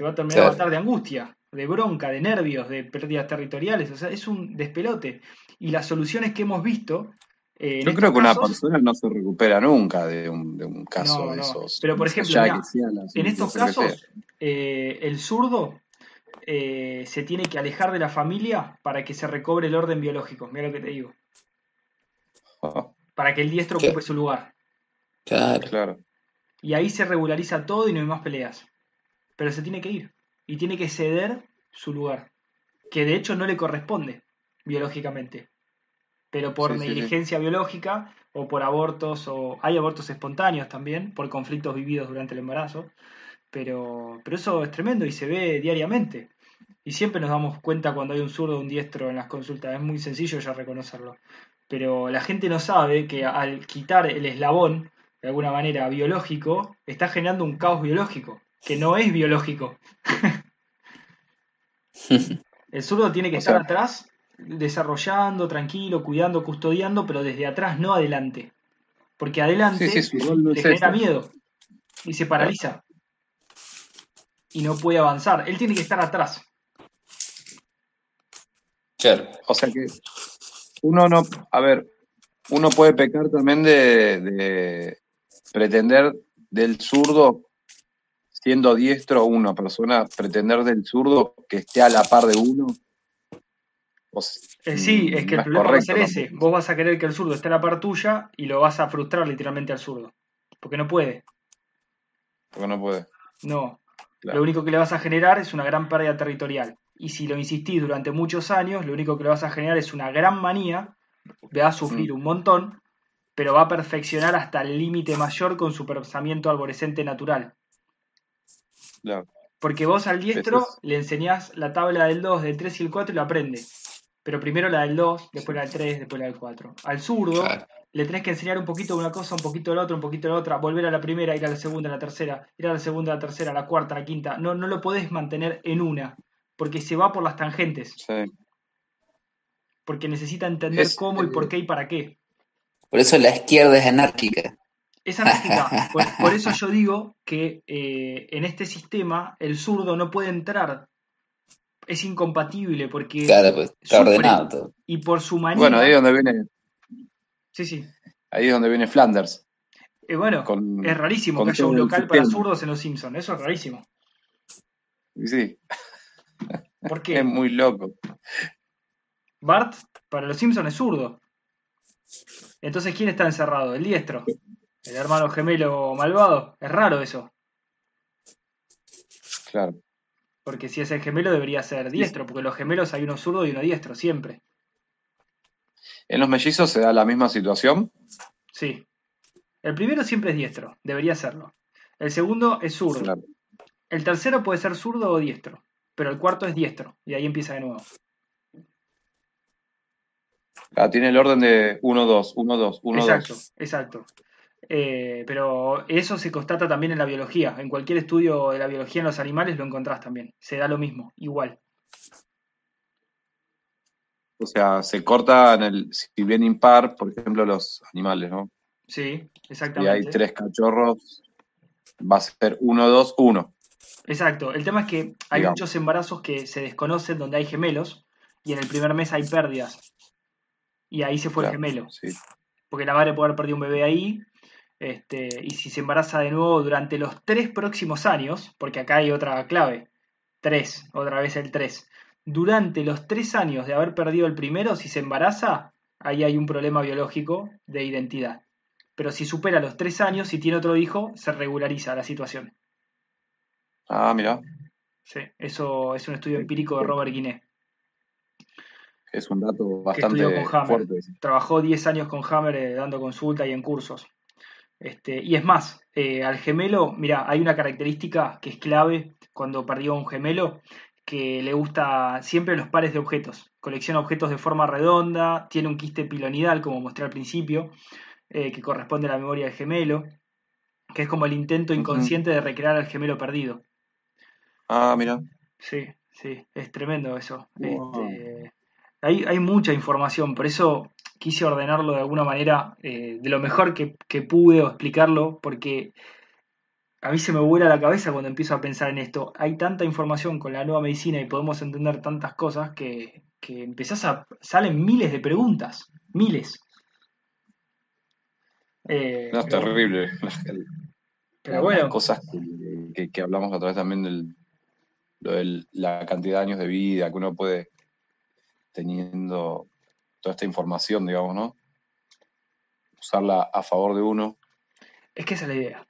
te va a terminar a matar de angustia, de bronca, de nervios, de pérdidas territoriales. O sea, es un despelote. Y las soluciones que hemos visto. Eh, Yo creo que una persona no se recupera nunca de un, caso de esos. Pero por ejemplo, en estos casos, eh, el zurdo eh, se tiene que alejar de la familia para que se recobre el orden biológico. Mira lo que te digo. Ah. Para que el diestro ocupe su lugar. Claro. claro. Y ahí se regulariza todo y no hay más peleas. Pero se tiene que ir. Y tiene que ceder su lugar. Que de hecho no le corresponde biológicamente. Pero por negligencia biológica o por abortos, o hay abortos espontáneos también, por conflictos vividos durante el embarazo. Pero, pero eso es tremendo y se ve diariamente. Y siempre nos damos cuenta cuando hay un zurdo o un diestro en las consultas. Es muy sencillo ya reconocerlo. Pero la gente no sabe que al quitar el eslabón de alguna manera biológico, está generando un caos biológico, que no es biológico. el zurdo tiene que estar atrás, desarrollando, tranquilo, cuidando, custodiando, pero desde atrás, no adelante. Porque adelante le genera miedo y se paraliza. Y no puede avanzar. Él tiene que estar atrás. Claro. O sea que uno no, a ver, uno puede pecar también de, pretender del zurdo, siendo diestro una persona, pretender del zurdo que esté a la par de uno. Eh, sí, es que el problema va a ser ese. Vos vas a querer que el zurdo esté a la par tuya y lo vas a frustrar literalmente al zurdo. Porque no puede. Porque no puede. No. Lo único que le vas a generar es una gran pérdida territorial. Y si lo insistís durante muchos años, lo único que le vas a generar es una gran manía, va a sufrir mm. un montón, pero va a perfeccionar hasta el límite mayor con su pensamiento arborescente natural. Porque vos al diestro le enseñás la tabla del 2, del 3 y el 4 y lo aprende. Pero primero la del 2, después la del 3, después la del 4. Al zurdo le tenés que enseñar un poquito de una cosa, un poquito de la otra, un poquito de la otra, volver a la primera, ir a la segunda, a la tercera, ir a la segunda, a la tercera, a la cuarta, a la quinta. No, no lo podés mantener en una, porque se va por las tangentes. Porque necesita entender cómo y por qué y para qué. Por eso la izquierda es anárquica. Es anárquica. por, eso yo digo que eh, en este sistema el zurdo no puede entrar. Es incompatible porque. Claro, pues, está ordenado Y por su manera. Bueno, ahí es donde viene. Sí, sí. Ahí es donde viene Flanders. Eh, bueno, es rarísimo que haya un local para zurdos en Los Simpsons. Eso es rarísimo. Sí. ¿Por qué? Es muy loco. Bart, para Los Simpsons, es zurdo. Entonces, ¿quién está encerrado? El diestro. El hermano gemelo malvado. Es raro eso. Claro. Porque si es el gemelo debería ser diestro, porque los gemelos hay uno zurdo y uno diestro, siempre. ¿En los mellizos se da la misma situación? Sí. El primero siempre es diestro, debería serlo. El segundo es zurdo. El tercero puede ser zurdo o diestro, pero el cuarto es diestro, y ahí empieza de nuevo. Ah, tiene el orden de 1-2, 1-2, 1-2. Exacto, exacto. Eh, pero eso se constata también en la biología. En cualquier estudio de la biología en los animales lo encontrás también. Se da lo mismo, igual. O sea, se corta en el, si bien impar, por ejemplo, los animales, ¿no? Sí, exactamente. Y hay tres cachorros, va a ser 1, 2, 1. Exacto. El tema es que hay muchos embarazos que se desconocen donde hay gemelos y en el primer mes hay pérdidas y ahí se fue el gemelo. Porque la madre puede haber perdido un bebé ahí, este, y si se embaraza de nuevo durante los tres próximos años, porque acá hay otra clave, tres, otra vez el tres, durante los tres años de haber perdido el primero, si se embaraza, ahí hay un problema biológico de identidad. Pero si supera los tres años y tiene otro hijo, se regulariza la situación. Ah, mira. Sí, eso es un estudio empírico de Robert Guiné es un dato bastante fuerte. Trabajó 10 años con Hammer eh, dando consulta y en cursos. Este, y es más, eh, al gemelo, mira, hay una característica que es clave cuando perdió un gemelo, que le gusta siempre los pares de objetos. Colecciona objetos de forma redonda, tiene un quiste pilonidal, como mostré al principio, eh, que corresponde a la memoria del gemelo, que es como el intento inconsciente de recrear al gemelo perdido. Ah, mira. Sí, sí, es tremendo eso. Este, hay, mucha información, por eso quise ordenarlo de alguna manera, eh, de lo mejor que, pude explicarlo, porque a mí se me vuela la cabeza cuando empiezo a pensar en esto. Hay tanta información con la nueva medicina y podemos entender tantas cosas que, que empezás a... salen miles de preguntas, miles. Eh, no, es terrible. Pero bueno. cosas que, hablamos a través también del, de la cantidad de años de vida que uno puede teniendo toda esta información, digamos, ¿no? Usarla a favor de uno. Es que esa es la idea.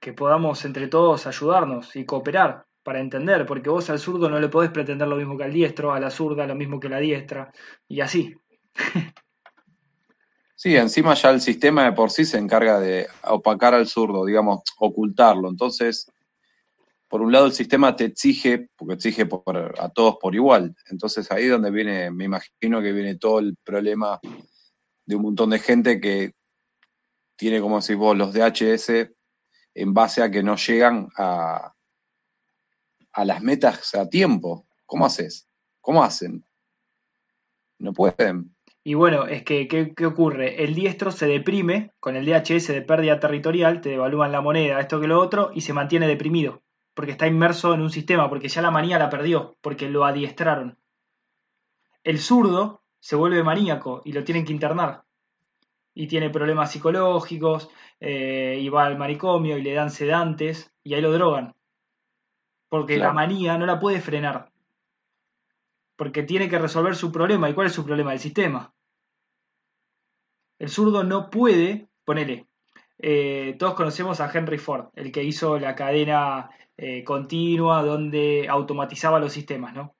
Que podamos entre todos ayudarnos y cooperar para entender, porque vos al zurdo no le podés pretender lo mismo que al diestro, a la zurda lo mismo que la diestra, y así. Sí, encima ya el sistema de por sí se encarga de opacar al zurdo, digamos, ocultarlo. Entonces, por un lado el sistema te exige, porque exige a todos por igual. Entonces ahí es donde viene, me imagino que viene todo el problema de un montón de gente que tiene, como decís vos, los DHS en base a que no llegan a, a las metas a tiempo. ¿Cómo haces? ¿Cómo hacen? No pueden. Y bueno, es que, ¿qué, ocurre? El diestro se deprime con el DHS de pérdida territorial, te devalúan la moneda, esto que lo otro, y se mantiene deprimido, porque está inmerso en un sistema, porque ya la manía la perdió, porque lo adiestraron. El zurdo se vuelve maníaco y lo tienen que internar. Y tiene problemas psicológicos, eh, y va al manicomio y le dan sedantes, y ahí lo drogan. Porque la manía no la puede frenar. Porque tiene que resolver su problema. ¿Y cuál es su problema? El sistema. El zurdo no puede, ponele, eh, todos conocemos a Henry Ford, el que hizo la cadena eh, continua donde automatizaba los sistemas, ¿no?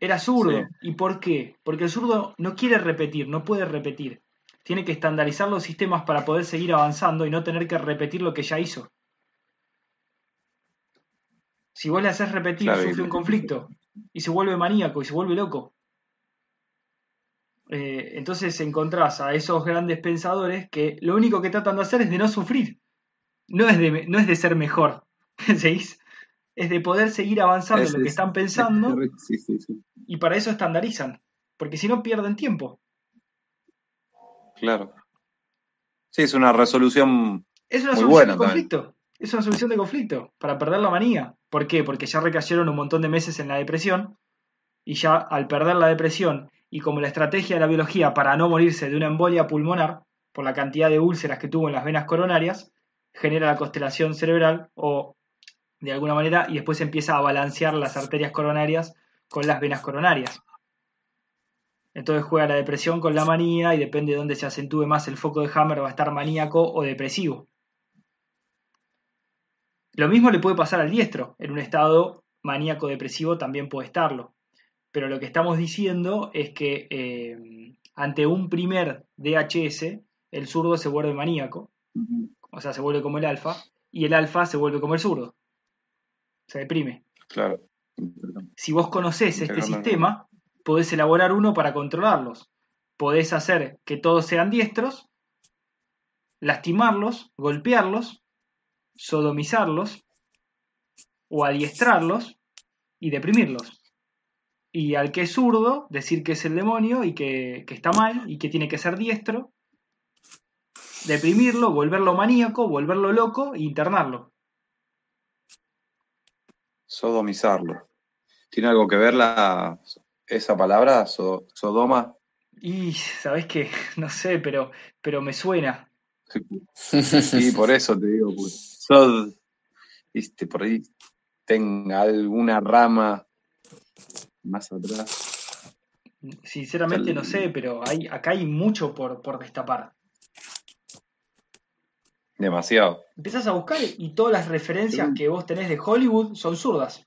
Era zurdo. ¿Y por qué? Porque el zurdo no quiere repetir, no puede repetir. Tiene que estandarizar los sistemas para poder seguir avanzando y no tener que repetir lo que ya hizo. Si vos le haces repetir, sufre un conflicto y se vuelve maníaco y se vuelve loco. Eh, entonces encontrás a esos grandes pensadores que lo único que tratan de hacer es de no sufrir, no es de, no es de ser mejor, Es de poder seguir avanzando en lo que están pensando y para eso estandarizan, porque si no pierden tiempo. Claro. Sí, es una resolución. Es una solución de conflicto. Es una solución de conflicto para perder la manía. ¿Por qué? Porque ya recayeron un montón de meses en la depresión y ya al perder la depresión y como la estrategia de la biología para no morirse de una embolia pulmonar, por la cantidad de úlceras que tuvo en las venas coronarias, genera la constelación cerebral o de alguna manera y después empieza a balancear las arterias coronarias con las venas coronarias. Entonces juega la depresión con la manía y depende de dónde se acentúe más el foco de Hammer va a estar maníaco o depresivo. Lo mismo le puede pasar al diestro, en un estado maníaco depresivo también puede estarlo. Pero lo que estamos diciendo es que eh, ante un primer DHS, el zurdo se vuelve maníaco, o sea, se vuelve como el alfa, y el alfa se vuelve como el zurdo. Se deprime. Claro. Si vos conocés este sistema, podés elaborar uno para controlarlos. Podés hacer que todos sean diestros, lastimarlos, golpearlos, sodomizarlos o adiestrarlos y deprimirlos y al que es zurdo, decir que es el demonio y que, está mal y que tiene que ser diestro, deprimirlo, volverlo maníaco, volverlo loco e internarlo. Sodomizarlo. ¿Tiene algo que ver la, esa palabra, Sodoma? Y, ¿sabes qué? No sé, pero, pero me suena. Sí, por eso te digo, pues, Sod, viste, por ahí tenga alguna rama más atrás. Sinceramente no sé, pero hay, acá hay mucho por, por destapar. Demasiado. Empezás a buscar y todas las referencias que vos tenés de Hollywood son zurdas.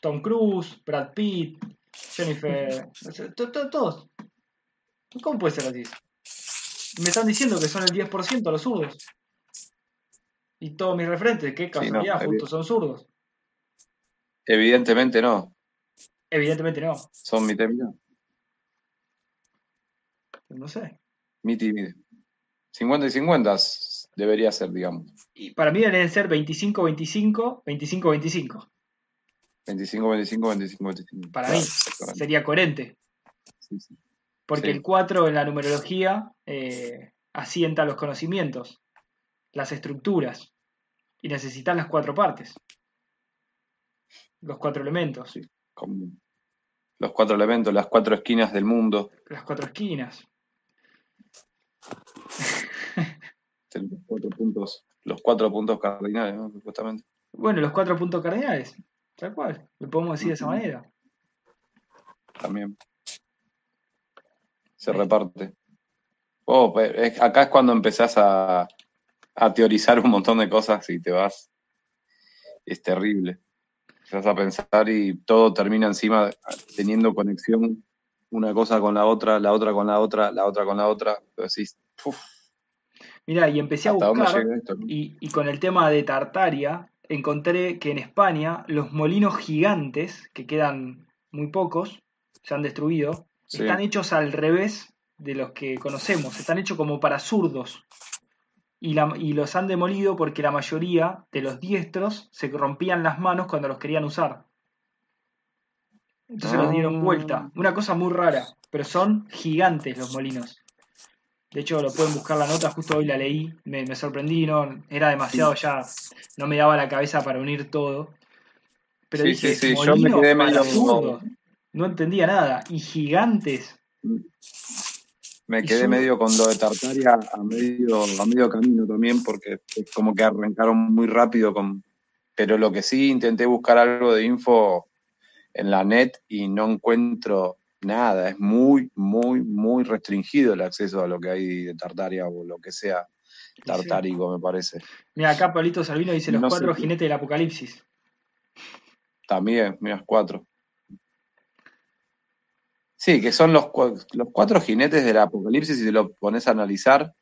Tom Cruise, Brad Pitt, Jennifer, todos. ¿Cómo puede ser así? Me están diciendo que son el 10% los zurdos. Y todos mis referentes, qué casualidad, justo son zurdos. Evidentemente no. Evidentemente no. Son y mitad. No sé. Mitad. 50 y 50 debería ser, digamos. Y para mí deben ser 25-25, 25-25. 25-25, 25-25. Para mí sería coherente. Sí, sí. Porque el 4 en la numerología eh, asienta los conocimientos, las estructuras. Y necesitas las cuatro partes. Los cuatro elementos. Como los cuatro elementos, las cuatro esquinas del mundo. Las cuatro esquinas. Los cuatro puntos, los cuatro puntos cardinales, ¿no? Supuestamente. Bueno, los cuatro puntos cardinales. Tal cual. Lo podemos decir de esa manera. También. Se reparte. Oh, acá es cuando empezás a, a teorizar un montón de cosas y te vas. Es terrible. Empezás a pensar y todo termina encima teniendo conexión una cosa con la otra, la otra con la otra, la otra con la otra. Pero decís, Mira, y empecé a buscar, y, con el tema de Tartaria, encontré que en España los molinos gigantes, que quedan muy pocos, se han destruido, están hechos al revés de los que conocemos, están hechos como para zurdos. Y, y, los han demolido porque la mayoría de los diestros se rompían las manos cuando los querían usar. Entonces los dieron vuelta. Ah. Una cosa muy rara, pero son gigantes los molinos. De hecho, lo pueden buscar la nota, justo hoy la leí, me, sorprendí, no, era demasiado ya, no me daba la cabeza para unir todo. Pero dije, sí, yo me quedé medio no entendía nada. Y gigantes. Me quedé medio con lo de Tartaria a medio, a medio camino también, porque es como que arrancaron muy rápido con. Pero lo que sí intenté buscar algo de info en la net y no encuentro nada, es muy, muy, muy restringido el acceso a lo que hay de Tartaria o lo que sea tartárico, me parece. Mira, acá Pablito Salvino dice los cuatro jinetes del apocalipsis. También, mira, cuatro. Sí, que son los, los cuatro jinetes del apocalipsis, si te lo pones a analizar,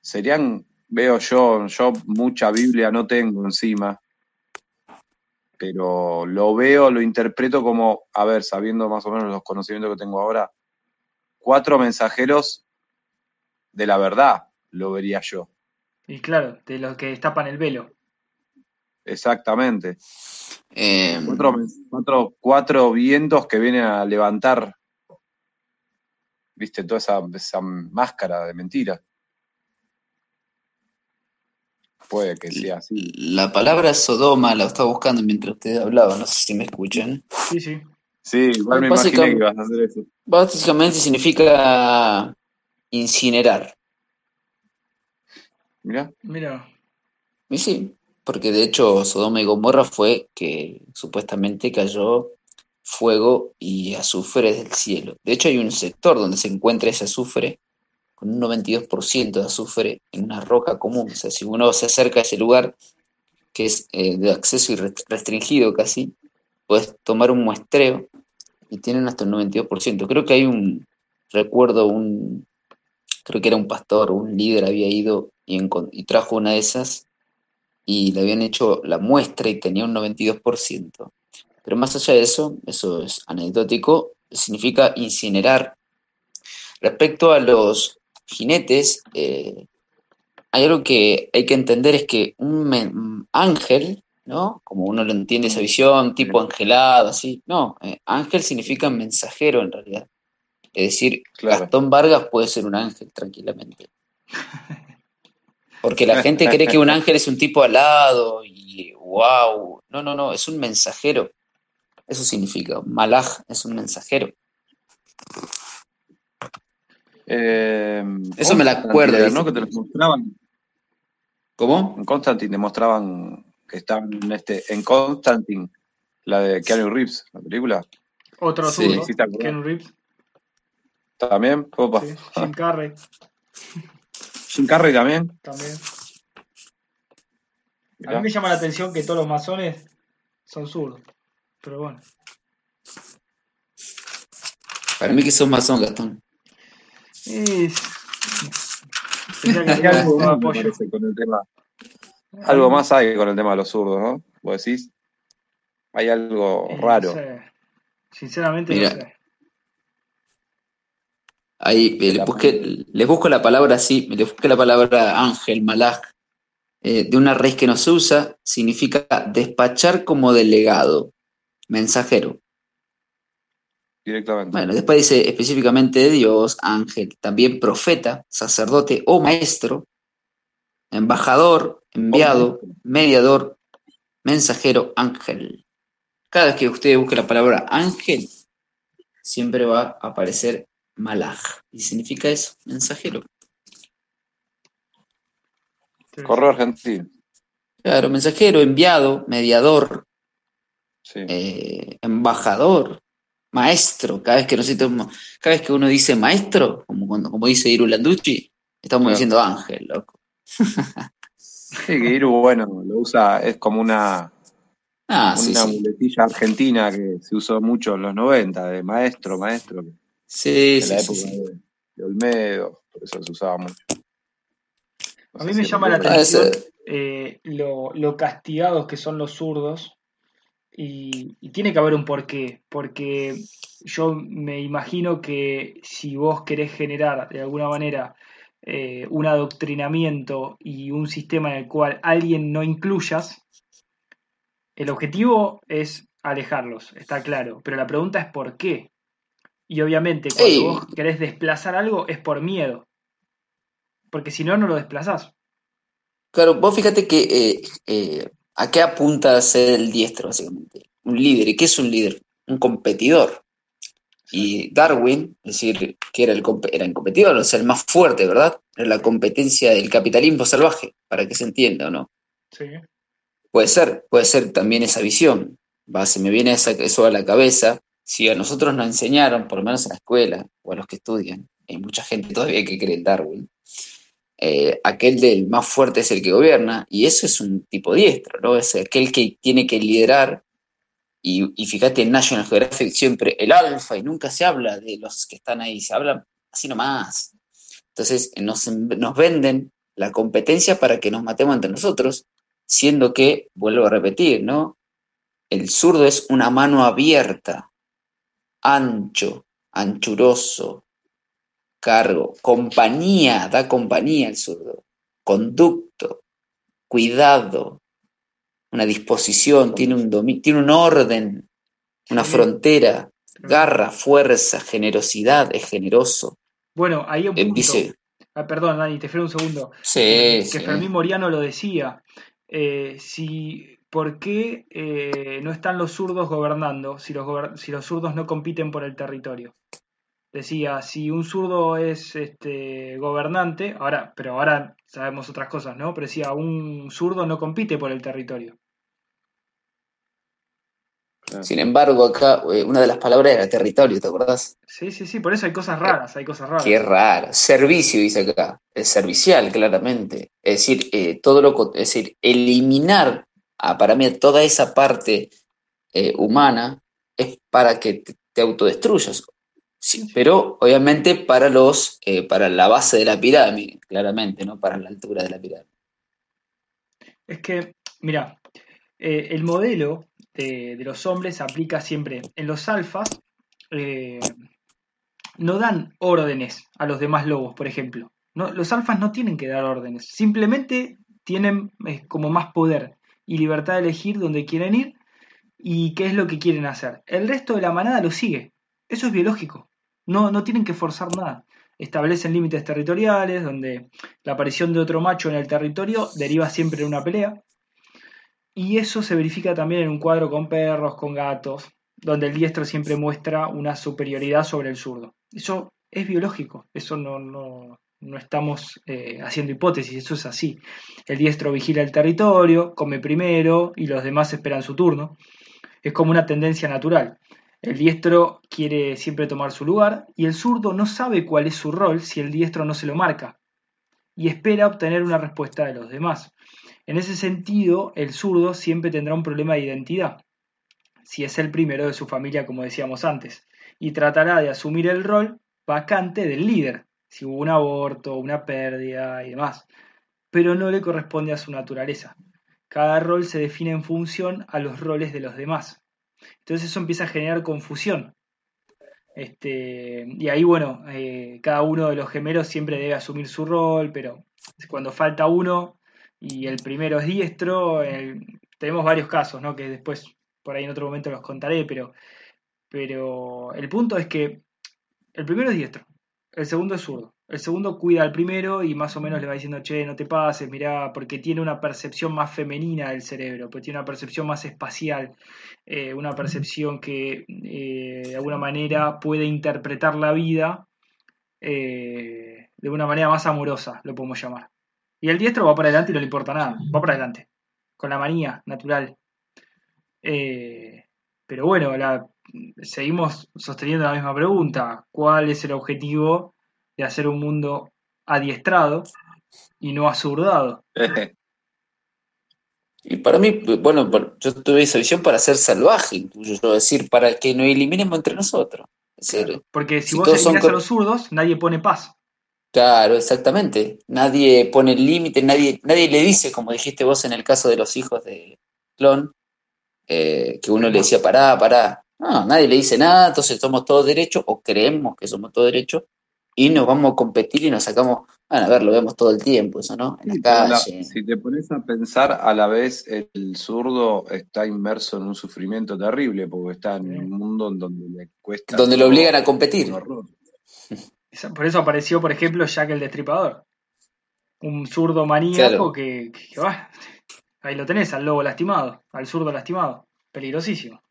serían, veo yo, yo mucha Biblia no tengo encima, pero lo veo, lo interpreto como, a ver, sabiendo más o menos los conocimientos que tengo ahora, cuatro mensajeros de la verdad, lo vería yo. Y claro, de los que destapan el velo. Exactamente. Eh, cuatro, vientos que vienen a levantar, viste, toda esa, esa máscara de mentira. Puede que sea así. La palabra Sodoma la estaba buscando mientras ustedes hablaban, no sé si me escuchan. Sí, sí. Sí, igual me imaginé que ibas a hacer eso. Básicamente significa incinerar. Mira. Mira. Y sí, porque de hecho Sodoma y Gomorra fue que supuestamente cayó fuego y azufre del cielo. De hecho hay un sector donde se encuentra ese azufre con un 92% de azufre en una roca común. O sea, si uno se acerca a ese lugar, que es eh, de acceso restringido casi, puedes tomar un muestreo y tienen hasta el 92%. Creo que hay un, recuerdo, un, creo que era un pastor, un líder había ido y, y trajo una de esas y le habían hecho la muestra y tenía un 92%. Pero más allá de eso, eso es anecdótico, significa incinerar. Respecto a los jinetes, eh, hay algo que hay que entender es que un ángel, ¿no? Como uno lo entiende esa visión, tipo angelado, así, no, eh, ángel significa mensajero en realidad. Es decir, Gastón Vargas puede ser un ángel tranquilamente. Porque la gente cree que un ángel es un tipo alado y wow. No, no, no, es un mensajero. Eso significa. Malaj es un mensajero. Eh, Eso me la acuerdo. ¿no? Que te los mostraban. ¿Cómo? En Constantine demostraban que estaban en, este, en Constantine, la de Keanu Reeves, la película. Otro sí. Keanu Reeves. ¿También? Opa. Sí, Jim Carrey. Jim Carrey también. También. A mí me llama la atención que todos los masones son zurdos. Pero bueno. Para mí que son masón, Gastón. algo más, hay con el tema de los zurdos, ¿no? Vos decís, hay algo raro. Sinceramente, no sé. Ahí eh, les, busco la palabra así, les busqué la palabra ángel, malaj, eh, de una raíz que no se usa, significa despachar como delegado, mensajero. Directamente. Bueno, después dice específicamente Dios, ángel, también profeta, sacerdote o maestro, embajador, enviado, mediador, mensajero, ángel. Cada vez que usted busque la palabra ángel, siempre va a aparecer malaj. Y significa eso, mensajero. Correo argentino. Claro, mensajero, enviado, mediador, Sí. eh, embajador, maestro. Cada vez que nosotros, cada vez que uno dice maestro, como cuando, como dice Iru Landucci, estamos Claro. diciendo ángel, loco. Sí, que Iru, bueno, lo usa, es como una, Ah, una sí. muletilla argentina que se usó mucho en los 90, de maestro, maestro, Sí, en la sí, sí, época sí. de, de Olmedo, por eso se usaba mucho. No A mí me llama la. Ah, atención eh, lo, lo castigados que son los zurdos y, y tiene que haber un porqué, porque yo me imagino que si vos querés generar de alguna manera eh, un adoctrinamiento y un sistema en el cual alguien no incluyas, el objetivo es alejarlos, está claro, pero la pregunta es por qué. Y obviamente cuando Ey. vos querés desplazar algo es por miedo, porque si no, no lo desplazás. Claro, vos fíjate que eh, eh, a qué apunta a ser el diestro, básicamente. Un líder. ¿Y qué es un líder? Un competidor. Y Darwin, es decir, que era el, era el competidor, o sea, el más fuerte, ¿verdad? Era la competencia del capitalismo salvaje, para que se entienda o no. Sí. Puede ser, puede ser también esa visión. Va, se me viene esa- eso a la cabeza. Si a nosotros nos enseñaron, por lo menos en la escuela, o a los que estudian, hay mucha gente todavía que cree en Darwin, eh, aquel del más fuerte es el que gobierna, y eso es un tipo diestro, ¿no? Es aquel que tiene que liderar, y, fíjate en National Geographic siempre el alfa, y nunca se habla de los que están ahí, se habla así nomás. Entonces nos, nos venden la competencia para que nos matemos entre nosotros, siendo que, vuelvo a repetir, ¿no? El zurdo es una mano abierta, ancho, anchuroso, cargo, compañía, da compañía al zurdo, conducto, cuidado, una disposición, tiene un, tiene un orden, una frontera, garra, fuerza, generosidad, es generoso. Bueno, ahí un Eh, punto. dice, Ah, perdón, Dani, te freno un segundo. sí, que sí. Fermín Moriano lo decía. Eh, si, ¿Por qué eh, no están los zurdos gobernando si los, gober- si los zurdos no compiten por el territorio? Decía, si un zurdo es este, gobernante, ahora, pero ahora sabemos otras cosas, ¿no? Pero decía, un zurdo no compite por el territorio. Sin embargo, acá eh, una de las palabras era territorio, ¿te acordás? Sí, sí, sí, por eso hay cosas raras, hay cosas raras. Qué raro. Servicio, dice acá. Es servicial, claramente. Es decir, eh, todo lo, es decir, eliminar ah, para mí toda esa parte eh, humana es para que te, te autodestruyas. Sí, pero obviamente para los, eh, para la base de la pirámide, claramente, ¿no? Para la altura de la pirámide. Es que, mira, eh, el modelo de, de los hombres aplica siempre. En los alfas eh, no dan órdenes a los demás lobos, por ejemplo. No, los alfas no tienen que dar órdenes, simplemente tienen eh, como más poder y libertad de elegir dónde quieren ir y qué es lo que quieren hacer. El resto de la manada lo sigue. Eso es biológico. No, no tienen que forzar nada. Establecen límites territoriales donde la aparición de otro macho en el territorio deriva siempre en una pelea. Y eso se verifica también en un cuadro con perros, con gatos, donde el diestro siempre muestra una superioridad sobre el zurdo. Eso es biológico, eso no, no, no estamos eh, haciendo hipótesis, eso es así. El diestro vigila el territorio, come primero y los demás esperan su turno. Es como una tendencia natural. El diestro quiere siempre tomar su lugar y el zurdo no sabe cuál es su rol si el diestro no se lo marca y espera obtener una respuesta de los demás. En ese sentido, el zurdo siempre tendrá un problema de identidad, si es el primero de su familia, como decíamos antes, y tratará de asumir el rol vacante del líder, si hubo un aborto, una pérdida y demás, pero no le corresponde a su naturaleza. Cada rol se define en función a los roles de los demás. Entonces eso empieza a generar confusión. Este, y ahí, bueno, eh, cada uno de los gemelos siempre debe asumir su rol, pero cuando falta uno y el primero es diestro, tenemos varios casos, ¿no? Que después por ahí en otro momento los contaré, pero, pero el punto es que el primero es diestro, el segundo es zurdo, El segundo cuida al primero y más o menos le va diciendo, che, no te pases, mirá, porque tiene una percepción más femenina del cerebro, porque tiene una percepción más espacial, eh, una percepción que eh, de alguna manera puede interpretar la vida eh, de una manera más amorosa, lo podemos llamar. Y el diestro va para adelante y no le importa nada, va para adelante, con la manía natural. pero bueno, la, seguimos sosteniendo la misma pregunta, ¿cuál es el objetivo? De hacer un mundo adiestrado y no azurdado. Y para mí, bueno, yo tuve esa visión para ser salvaje, yo decir, para que nos eliminemos entre nosotros. porque si, vos eliminas a los zurdos, nadie pone paz. Claro, exactamente. Nadie pone límite, nadie, nadie le dice, como dijiste vos en el caso de los hijos de Clon, eh, que uno le decía, pará, pará. No, nadie le dice nada, entonces somos todos derechos, o creemos que somos todos derechos, y nos vamos a competir y nos sacamos, bueno, a ver, lo vemos todo el tiempo, eso, ¿no? En la calle. si te pones a pensar, a la vez el zurdo está inmerso en un sufrimiento terrible, porque está en un mundo en donde le cuesta. Donde lo obligan a competir. Por eso apareció, por ejemplo, Jack el Destripador. Un zurdo maníaco que, ahí lo tenés, al lobo lastimado, al zurdo lastimado. Peligrosísimo.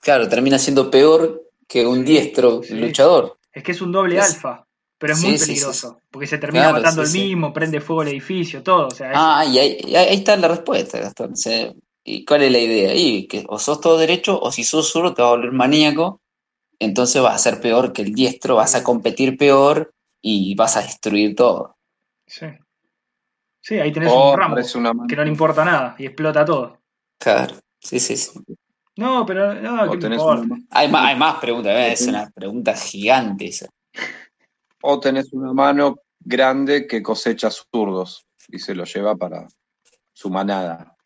Claro, termina siendo peor que un diestro luchador. Es que es un doble alfa. Pero es muy peligroso, porque se termina matando el mismo, prende fuego el edificio, todo. O sea, ah, y ahí, está la respuesta, Gastón. ¿Y cuál es la idea? Y que o sos todo derecho, o si sos zurdo te vas a volver maníaco, entonces vas a ser peor que el diestro, vas a competir peor y vas a destruir todo. Sí. Sí, ahí tenés un ramo que no le importa nada y explota todo. Claro, sí, sí, sí. No, pero no, ¿qué Hay, más, hay más preguntas, es una pregunta gigante esa o tenés una mano grande que cosecha zurdos y se lo lleva para su manada,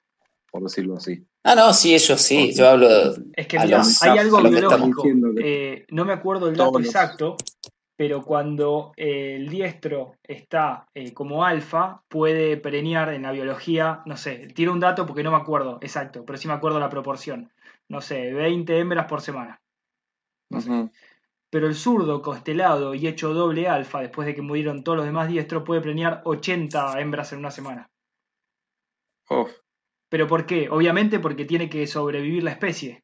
por decirlo así. Ah, no, sí, ellos sí, yo hablo Es que mira, hay algo biológico, eh, no me acuerdo el dato exacto, pero cuando eh, el diestro está eh, como alfa, puede preñar en la biología, no sé, tiro un dato porque no me acuerdo exacto, pero sí me acuerdo la proporción, no sé, 20 hembras por semana. No sé pero el zurdo constelado y hecho doble alfa después de que murieron todos los demás diestros puede preñar 80 hembras en una semana. ¿Pero por qué? Obviamente porque tiene que sobrevivir la especie.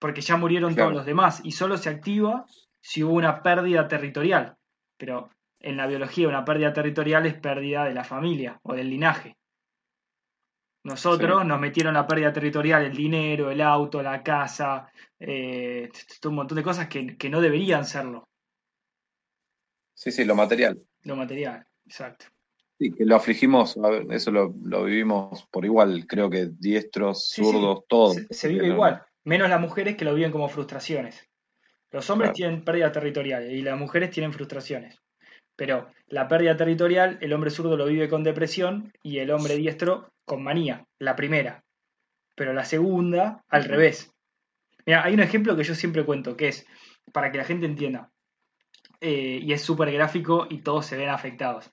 Porque ya murieron todos los demás y solo se activa si hubo una pérdida territorial. Pero en la biología una pérdida territorial es pérdida de la familia o del linaje. Nosotros nos metieron la pérdida territorial, el dinero, el auto, la casa, eh, un montón de cosas que, no deberían serlo. Sí, sí, lo material. Lo material, exacto. Sí, que lo afligimos, eso lo, vivimos por igual, creo que diestros, zurdos, todo. Se, vive igual, menos las mujeres que lo viven como frustraciones. Los hombres tienen pérdida territorial y las mujeres tienen frustraciones. Pero la pérdida territorial, el hombre zurdo lo vive con depresión y el hombre diestro con manía, la primera. Pero la segunda, al revés. Mira, hay un ejemplo que yo siempre cuento, que es, para que la gente entienda, eh, y es súper gráfico y todos se ven afectados.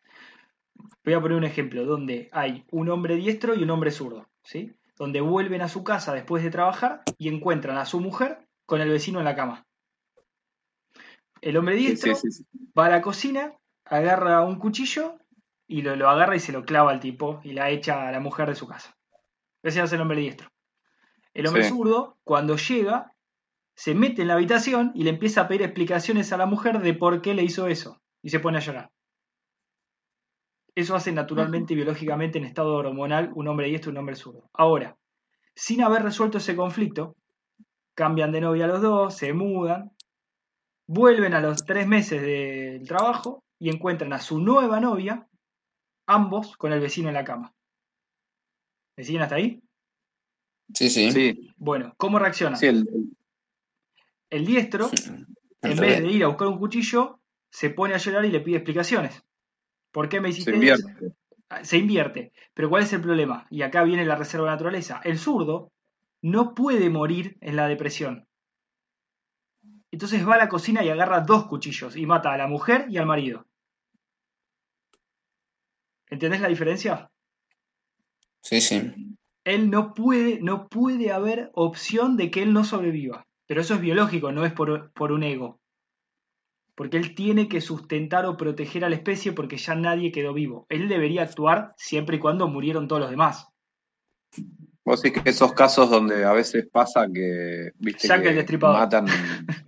Voy a poner un ejemplo donde hay un hombre diestro y un hombre zurdo, ¿sí? Donde vuelven a su casa después de trabajar y encuentran a su mujer con el vecino en la cama. El hombre diestro va a la cocina, agarra un cuchillo y lo, lo, agarra y se lo clava al tipo y la echa a la mujer de su casa. Ese es el hombre diestro. El hombre zurdo, cuando llega, se mete en la habitación y le empieza a pedir explicaciones a la mujer de por qué le hizo eso. Y se pone a llorar. Eso hace naturalmente y biológicamente en estado hormonal un hombre diestro y un hombre zurdo. Ahora, sin haber resuelto ese conflicto, cambian de novia los dos, se mudan, vuelven a los tres meses del trabajo y encuentran a su nueva novia, ambos con el vecino en la cama. ¿Me siguen hasta ahí? Sí, sí. Bueno, ¿cómo reacciona? el... diestro, en vez de ir a buscar un cuchillo, se pone a llorar y le pide explicaciones. ¿Por qué me hiciste se eso? Ah, se invierte. Pero ¿cuál es el problema? Y acá viene la reserva de naturaleza. El zurdo no puede morir en la depresión. Entonces va a la cocina y agarra dos cuchillos y mata a la mujer y al marido. ¿Entendés la diferencia? Sí, sí él no puede, no puede haber opción de que él no sobreviva. Pero eso es biológico, no es por, un ego. Porque él tiene que sustentar o proteger a la especie porque ya nadie quedó vivo. Él debería actuar siempre y cuando murieron todos los demás. Vos decís que esos casos donde a veces pasa que, viste, el que Destripador. matan...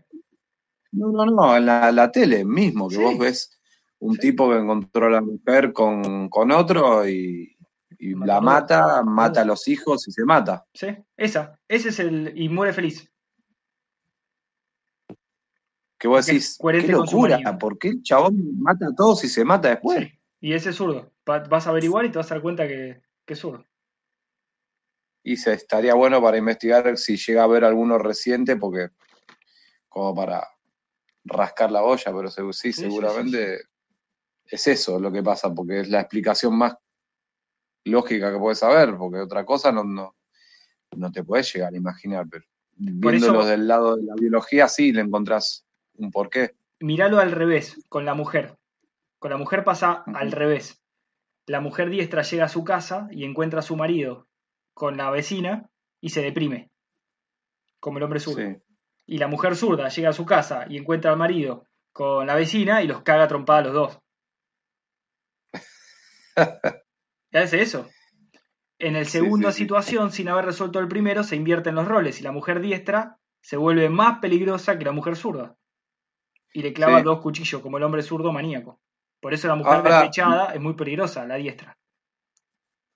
No, no, no, en la, la tele mismo, que Sí. vos ves un Sí. tipo que encontró a la mujer con, con otro y, la mata, mata a los hijos y se mata. ¿Sí? Esa. Ese es el. Y muere feliz. Que vos decís, qué locura. ¿por qué el chabón mata a todos y se mata después? Sí. Y ese es zurdo. Va- Vas a averiguar y te vas a dar cuenta que, que es zurdo. Y se estaría bueno para investigar si llega a haber alguno reciente, porque como para rascar la olla, pero sí, seguramente es eso lo que pasa, porque es la explicación más lógica que puedes saber, porque otra cosa no, no, no te puedes llegar a imaginar, pero eso- viéndolo del lado de la biología sí le encontrás un porqué. Míralo al revés, con la mujer. Con la mujer pasa al revés. La mujer diestra llega a su casa y encuentra a su marido con la vecina y se deprime, como el hombre zurdo. Sí. Y la mujer zurda llega a su casa y encuentra al marido con la vecina y los caga trompada a los dos. ¿Ya hace eso? En el sí, sí. situación, sin haber resuelto el primero, se invierten los roles y la mujer diestra se vuelve más peligrosa que la mujer zurda. Y le clava dos cuchillos, como el hombre zurdo maníaco. Por eso la mujer Ahora- despechada es muy peligrosa, la diestra.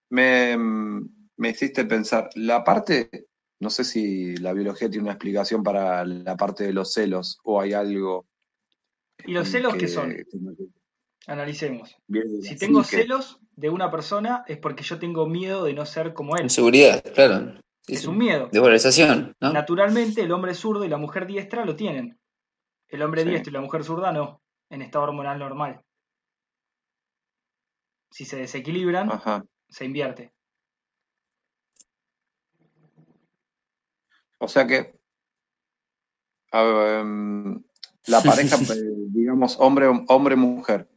Me, me hiciste pensar, la parte, no sé si la biología tiene una explicación para la parte de los celos o hay algo. ¿Y los celos que qué son? Analicemos. de Si tengo celos de una persona es porque yo tengo miedo de no ser como él. Inseguridad, claro. Es un miedo. Desvalorización, ¿no? Naturalmente, el hombre zurdo y la mujer diestra lo tienen. El hombre Sí. diestro y la mujer zurda no, en estado hormonal normal. Si se desequilibran, Ajá. se invierte. O sea que, a ver, em, la pareja, eh, digamos, hombre, hombre-mujer,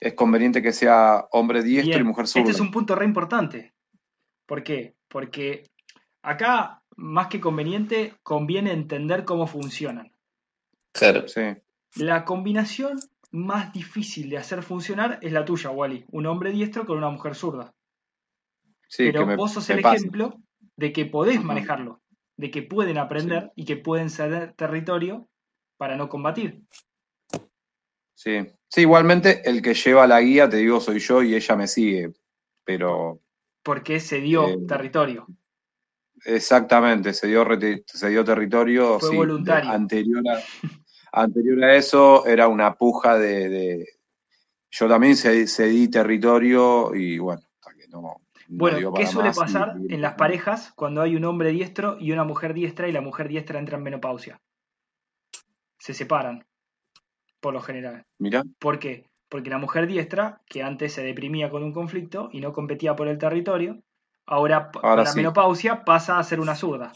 es conveniente que sea hombre diestro Bien, y mujer zurda. Este es un punto re importante. ¿Por qué? Porque acá, más que conveniente, conviene entender cómo funcionan. Claro. Sí, La combinación más difícil de hacer funcionar es la tuya, Wally. Un hombre diestro con una mujer zurda. sí, Pero que me, vos sos el pasa. ejemplo de que podés manejarlo, de que pueden aprender y que pueden ceder territorio para no combatir. Sí. Sí, igualmente el que lleva la guía, te digo, soy yo y ella me sigue. Pero Porque se dio Eh, territorio. exactamente, se dio, se dio territorio. Fue sí, voluntario. anterior, a, anterior a eso era una puja de. de- yo también cedí, territorio y bueno, hasta que no. no Bueno, ¿qué suele pasar y- en las parejas cuando hay un hombre diestro y una mujer diestra y la mujer diestra entra en menopausia? Se separan, por lo general. Mirá, ¿Por qué? Porque la mujer diestra, que antes se deprimía con un conflicto y no competía por el territorio, ahora, Ahora con la sí. menopausia pasa a ser una zurda.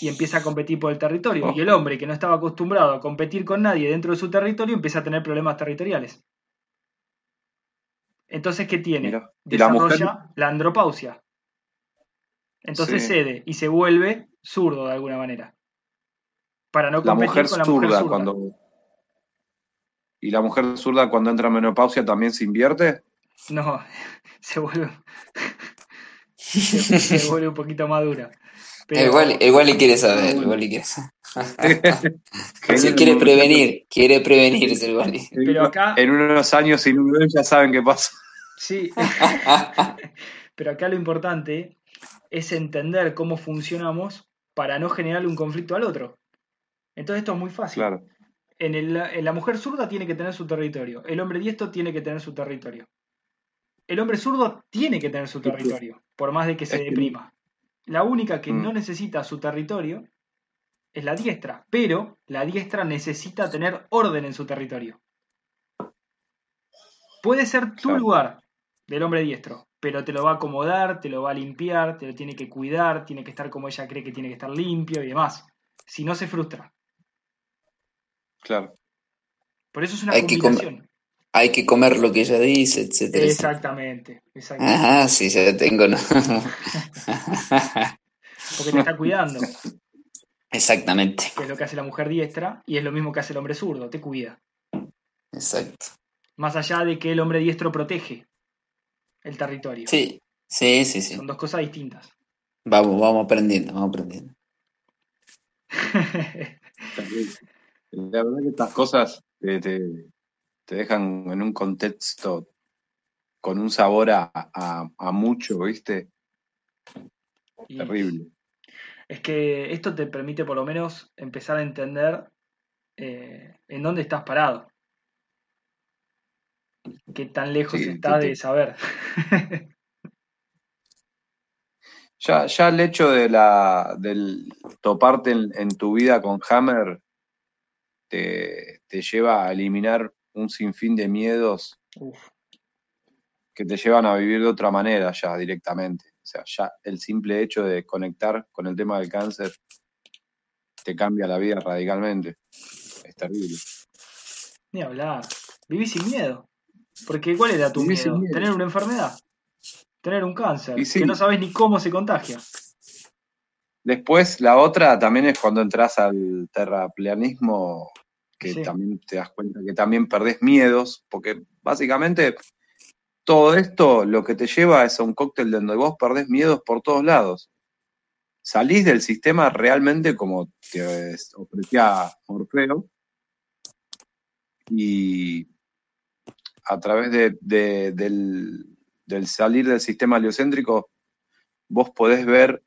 Y empieza a competir por el territorio. Oh. Y el hombre que no estaba acostumbrado a competir con nadie dentro de su territorio empieza a tener problemas territoriales. Entonces, ¿qué tiene? mirá. Y la Desarrolla mujer, la andropausia. Entonces Sí. cede y se vuelve zurdo de alguna manera. Para no la competir mujer con la zurda, mujer zurda. cuando. Y la mujer zurda cuando entra en menopausia también se invierte. No, se vuelve, se, se vuelve un poquito más dura. Pero, Igual, igual y quiere saber, igual y quiere saber. Quiere prevenir, quiere prevenirse el Wally. en- Pero acá- En unos años, si no me ven, ya saben qué pasa. sí, pero acá lo importante es entender cómo funcionamos para no generarle un conflicto al otro. Entonces esto es muy fácil. Claro. En, el- en la mujer zurda tiene que tener su territorio. El hombre diestro tiene que tener su territorio. El hombre zurdo tiene que tener su territorio, por más de que se deprima. La única que Mm. no necesita su territorio es la diestra, pero la diestra necesita tener orden en su territorio. Puede ser tu Claro. lugar del hombre diestro, pero te lo va a acomodar, te lo va a limpiar, te lo tiene que cuidar, tiene que estar como ella cree que tiene que estar limpio y demás. Si no se frustra. Claro. Por eso es una Hay que combinación. Hay que comer lo que ella dice, etcétera. etcétera. Exactamente, exactamente. Ajá, sí, ya tengo. ¿no? Porque te está cuidando. Exactamente. que es lo que hace la mujer diestra, y es lo mismo que hace el hombre zurdo, te cuida. Exacto. Más allá de que el hombre diestro protege el territorio. Sí, sí, sí, sí. Son dos cosas distintas. Vamos, vamos aprendiendo, vamos aprendiendo. La verdad que estas cosas te, te- te dejan en un contexto con un sabor a, a- a mucho, ¿viste? Y Terrible. Es que esto te permite por lo menos empezar a entender eh, en dónde estás parado. Qué tan lejos Sí, te- de saber. Ya, ya el hecho de la del toparte en, en tu vida con Hammer te, te lleva a eliminar un sinfín de miedos Uf, que te llevan a vivir de otra manera ya directamente. O sea, ya el simple hecho de conectar con el tema del cáncer te cambia la vida radicalmente. Es terrible. ni hablar. Viví sin miedo. Porque ¿cuál era tu miedo? miedo. Tener una enfermedad. Tener un cáncer. Sí. Que no sabes ni cómo se contagia. Después, la otra también es cuando entras al terraplanismo, que Sí. también te das cuenta que también perdés miedos, porque básicamente todo esto lo que te lleva es a un cóctel donde vos perdés miedos por todos lados. Salís del sistema realmente como te ofrecía Orfeo y a través de- de- del, del salir del sistema heliocéntrico vos podés ver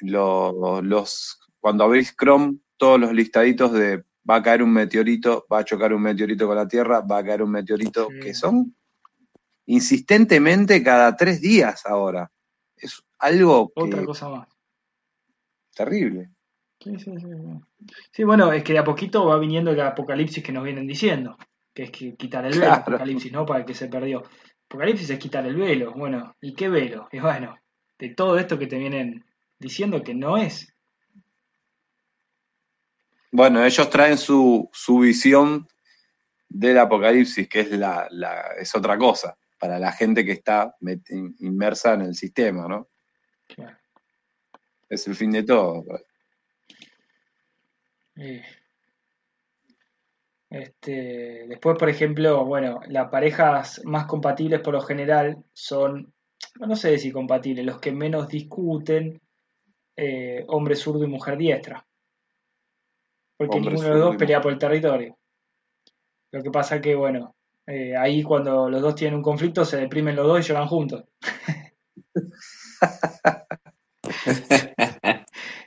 lo- los, cuando abrís Chrome, todos los listaditos de va a caer un meteorito, va a chocar un meteorito con la Tierra, va a caer un meteorito, Sí. que son insistentemente cada tres días ahora. Es algo que Otra cosa más. terrible. Sí, bueno, es que de a poquito va viniendo el apocalipsis que nos vienen diciendo, que es que quitar el velo, Claro. apocalipsis, ¿no? Para el que se perdió. Apocalipsis es quitar el velo, bueno, ¿y qué velo? Y bueno, de todo esto que te vienen diciendo que no es. Bueno, ellos traen su, su visión del apocalipsis, que es, la, la- es otra cosa, para la gente que está inmersa en el sistema, ¿no? Claro. Es el fin de todo. Eh, Este, después, por ejemplo, bueno, las parejas más compatibles por lo general son, no sé si compatibles, los que menos discuten, eh, hombre zurdo y mujer diestra. Porque Hombre ninguno de los dos pelea por el territorio. Lo que pasa que, bueno, eh, ahí cuando los dos tienen un conflicto se deprimen los dos y lloran juntos.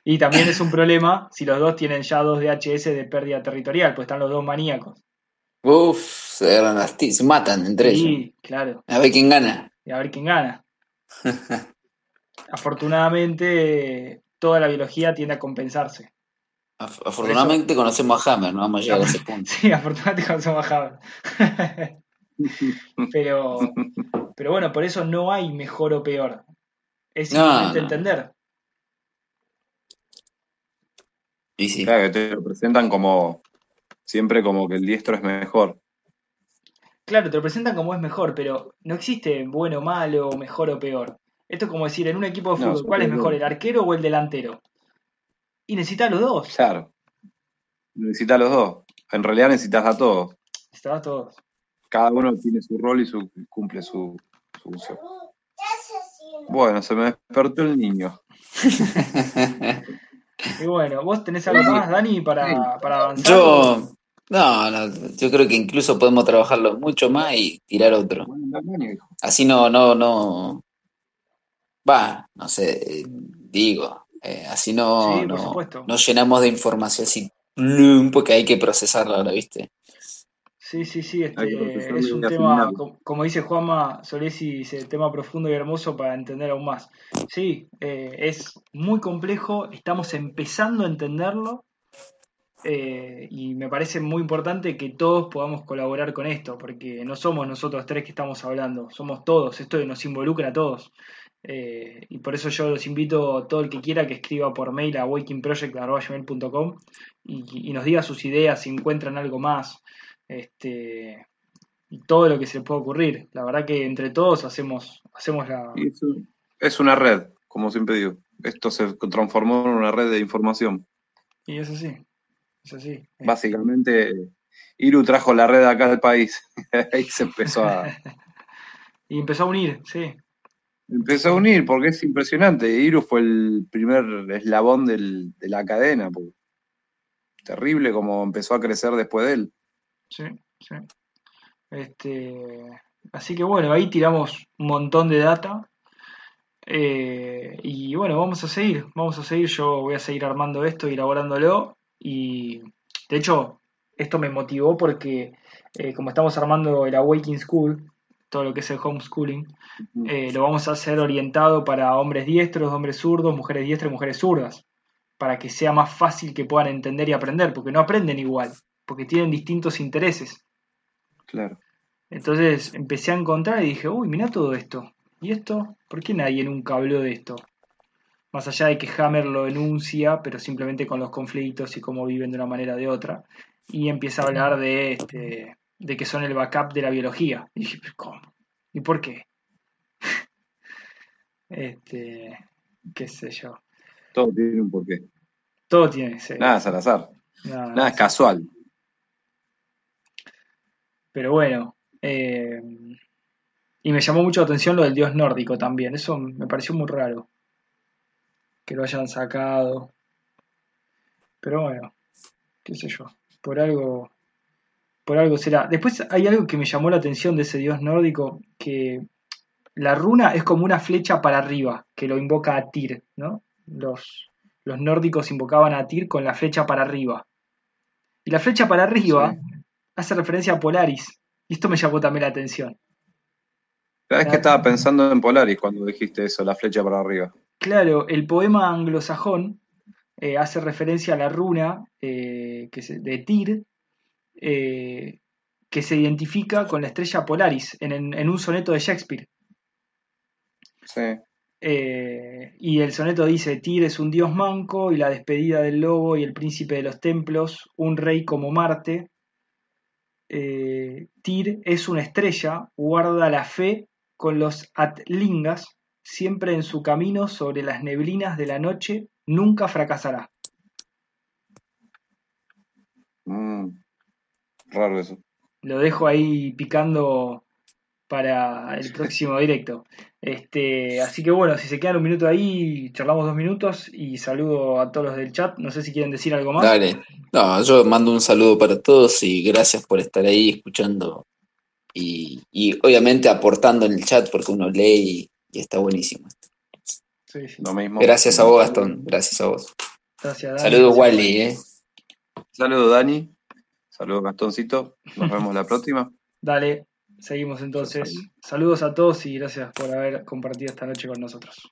Y también es un problema si los dos tienen ya dos DHS de pérdida territorial, pues están los dos maníacos. Uf, se agarran las se matan entre ellos. Sí, claro. A ver quién gana. Y a ver quién gana. Afortunadamente, toda la biología tiende a compensarse. Af- Afortunadamente conocemos a Hammer, no vamos a llegar a ese punto. Sí, afortunadamente conocemos a Haber. pero, pero bueno, por eso no hay mejor o peor. Es No, simplemente no. entender. Y sí, Claro, que te lo presentan como siempre como que el diestro es mejor. Claro, te lo presentan como es mejor, pero no existe bueno, malo, mejor o peor. Esto es como decir, en un equipo de No, fútbol, ¿cuál es mejor, el arquero o el delantero? Y necesitas los dos. Claro. Necesitas los dos. En realidad necesitas a todos. Necesitas a todos. Cada uno tiene su rol y su, cumple su, su función. Bueno, se me despertó el niño. Y bueno, ¿vos tenés algo más, Dani, para, para avanzar? yo, no, no, yo creo que incluso podemos trabajarlo mucho más y tirar otro. Así no, no, no, va, no sé, eh, digo, eh, así no, Sí, no, llenamos de información así, plum, porque hay que procesarla ahora, ¿viste? Sí, sí, sí, este, es un tema, co- como dice Juanma Solesi, dice, tema profundo y hermoso para entender aún más. Sí, eh, es muy complejo, estamos empezando a entenderlo eh, y me parece muy importante que todos podamos colaborar con esto, porque no somos nosotros tres que estamos hablando, somos todos, esto nos involucra a todos. Eh, y por eso yo los invito a todo el que quiera que escriba por mail a wakingproject.com y, y nos diga sus ideas, si encuentran algo más este, y todo lo que se les pueda ocurrir. La verdad que entre todos hacemos, hacemos la... Es una red, como siempre digo. Esto se transformó en una red de información. Y es así. Es así. Básicamente, Iru trajo la red acá al país. Ahí se empezó a. y empezó a unir, sí. Empezó a unir porque es impresionante. Iru fue el primer eslabón de la cadena. Terrible como empezó a crecer después de él. Sí, sí. Este, así que bueno, ahí tiramos un montón de data. Eh, y bueno, vamos a seguir, vamos a seguir. Yo voy a seguir armando esto y elaborándolo. Y de hecho, esto me motivó porque eh, como estamos armando el Awakening School, todo lo que es el homeschooling, eh, lo vamos a hacer orientado para hombres diestros, hombres zurdos, mujeres diestras y mujeres zurdas, para que sea más fácil que puedan entender y aprender, porque no aprenden igual, porque tienen distintos intereses. Claro. Entonces empecé a encontrar y dije, uy, mira todo esto. ¿Y esto? ¿Por qué nadie nunca habló de esto? Más allá de que Hammer lo enuncia, pero simplemente con los conflictos y cómo viven de una manera o de otra. Y empieza a hablar de, este, de que son el backup de la biología. Y dije, "¿Pero ¿cómo? ¿Y por qué? este, qué sé yo. Todo tiene un porqué. Todo tiene ese. Nada es al azar. nada, Nada es casual. Pero bueno, eh, y me llamó mucho la atención lo del dios nórdico también. Eso me pareció muy raro. Que lo hayan sacado. Pero bueno, qué sé yo. Por algo. Por algo será. Después hay algo que me llamó la atención de ese dios nórdico. Que la runa es como una flecha para arriba. Que lo invoca a Tyr, ¿no? Los, los nórdicos invocaban a Tyr con la flecha para arriba. Y la flecha para arriba hace referencia a Polaris. Y esto me llamó también la atención. ¿Sabes que estaba pensando en Polaris cuando dijiste eso, la flecha para arriba? Claro, el poema anglosajón eh, hace referencia a la runa eh, que se- de Tyr, eh, que se identifica con la estrella Polaris en, en- en un soneto de Shakespeare. Sí. Eh, y el soneto dice, Tyr es un dios manco y la despedida del lobo y el príncipe de los templos, un rey como Marte. Eh, Tyr es una estrella, guarda la fe con los atlingas, siempre en su camino sobre las neblinas de la noche, nunca fracasará. Raro eso. Lo dejo ahí picando para el próximo directo. Este, así que bueno, si se quedan un minuto ahí, charlamos dos minutos y saludo a todos los del chat. No sé si quieren decir algo más. Dale. No, yo mando un saludo para todos y gracias por estar ahí escuchando y, y obviamente aportando en el chat porque uno lee y, y está buenísimo. Sí, sí. Lo mismo. Gracias a vos, Gastón. Gracias a vos. Gracias, Dani. Saludos, Wally, ¿eh? Saludos, Dani. Saludos, Gastoncito. Nos vemos la próxima. Dale, seguimos entonces. Saludos a todos y gracias por haber compartido esta noche con nosotros.